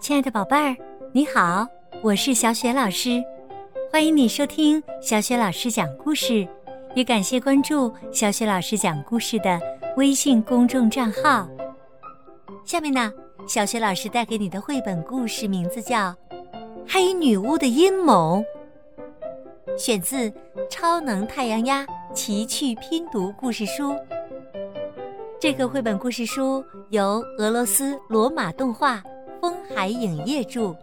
亲爱的宝贝儿，你好，我是小雪老师，欢迎你收听小雪老师讲故事，也感谢关注小雪老师讲故事的微信公众账号。下面呢，小雪老师带给你的绘本故事名字叫《黑女巫的阴谋》，选自《超能太阳鸭奇趣拼读故事书》。这个绘本故事书由俄罗斯罗马动画。风海影业著，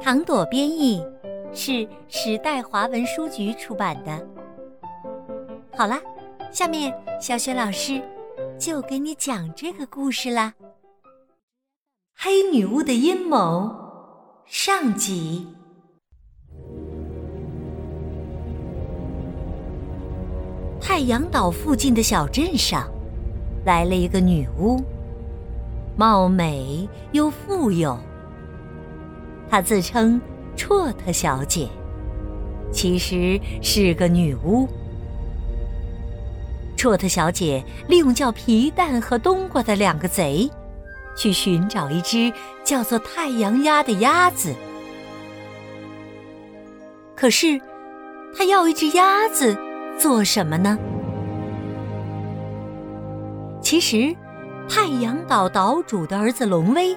唐朵编译，是时代华文书局出版的。好啦，下面小雪老师就给你讲这个故事啦。黑女巫的阴谋上集。太阳岛附近的小镇上，来了一个女巫。貌美又富有，她自称绰特小姐，其实是个女巫。绰特小姐利用叫皮蛋和冬瓜的两个贼，去寻找一只叫做太阳鸭的鸭子。可是，她要一只鸭子做什么呢？其实。太阳岛岛主的儿子龙威，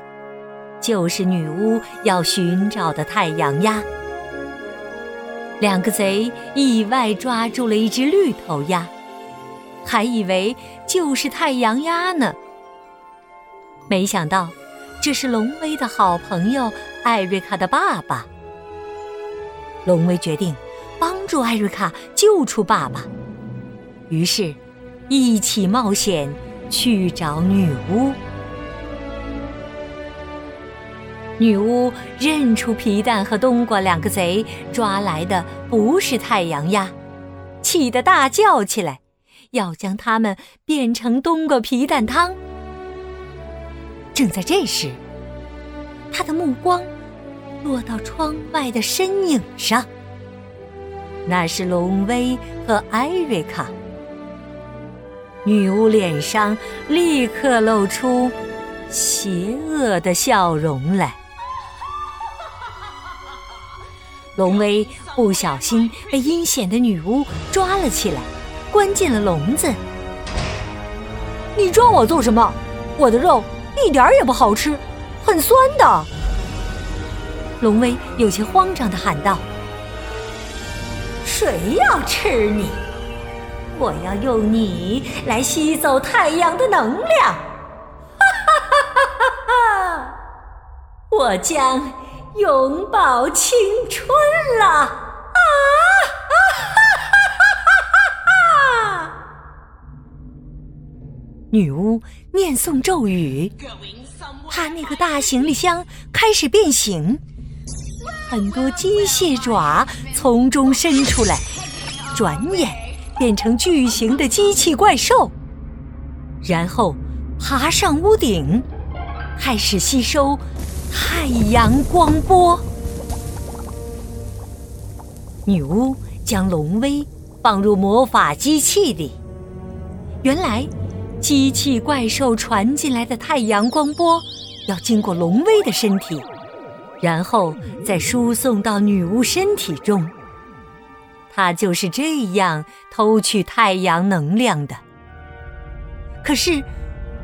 就是女巫要寻找的太阳鸭。两个贼意外抓住了一只绿头鸭，还以为就是太阳鸭呢。没想到，这是龙威的好朋友艾瑞卡的爸爸。龙威决定帮助艾瑞卡救出爸爸，于是，一起冒险。去找女巫。女巫认出皮蛋和冬瓜两个贼抓来的不是太阳鸭，气得大叫起来，要将它们变成冬瓜皮蛋汤。正在这时，他的目光落到窗外的身影上，那是龙威和艾瑞卡。女巫脸上立刻露出邪恶的笑容来。龙威不小心被阴险的女巫抓了起来，关进了笼子。你抓我做什么？我的肉一点也不好吃，很酸的。龙威有些慌张的喊道：“谁要吃你？”我要用你来吸走太阳的能量，哈哈哈哈哈哈！我将永葆青春了，啊哈哈哈哈哈哈！女巫念诵咒语，她那个大行李箱开始变形，很多机械爪从中伸出来，转眼。变成巨型的机器怪兽，然后爬上屋顶，开始吸收太阳光波。女巫将龙威放入魔法机器里，原来机器怪兽传进来的太阳光波要经过龙威的身体，然后再输送到女巫身体中。他就是这样偷取太阳能量的。可是，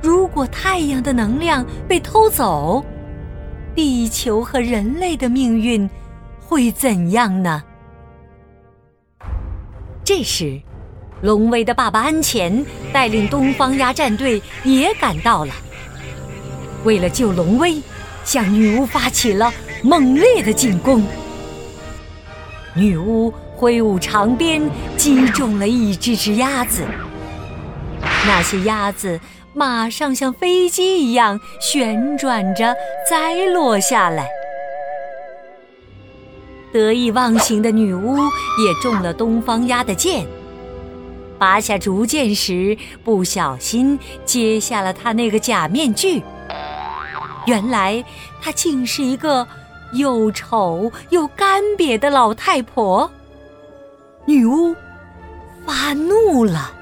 如果太阳的能量被偷走，地球和人类的命运会怎样呢？这时，龙威的爸爸安前带领东方鸭战队也赶到了。为了救龙威，向女巫发起了猛烈的进攻。女巫。挥舞长鞭，击中了一只只鸭子。那些鸭子马上像飞机一样旋转着栽落下来。得意忘形的女巫也中了东方鸭的箭，拔下竹箭时不小心揭下了她那个假面具。原来她竟是一个又丑又干瘪的老太婆。女巫发怒了！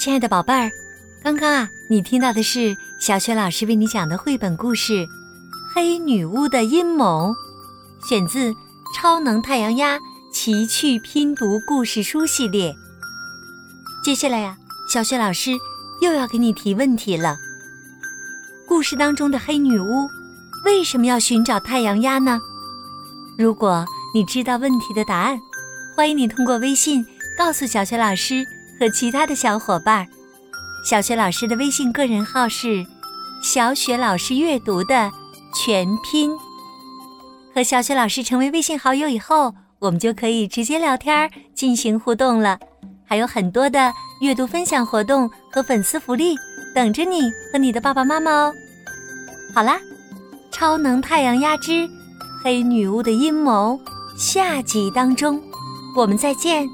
亲爱的宝贝儿，刚刚啊，你听到的是小雪老师为你讲的绘本故事《黑女巫的阴谋》，选自《超能太阳鸭奇趣拼读故事书》系列。接下来呀，小雪老师又要给你提问题了。故事当中的黑女巫为什么要寻找太阳鸭呢？如果你知道问题的答案，欢迎你通过微信告诉小雪老师。和其他的小伙伴，小雪老师的微信个人号是“小雪老师阅读”的全拼。和小雪老师成为微信好友以后，我们就可以直接聊天进行互动了，还有很多的阅读分享活动和粉丝福利等着你和你的爸爸妈妈哦。好啦，《超能太阳鸭之黑女巫的阴谋》下集当中，我们再见。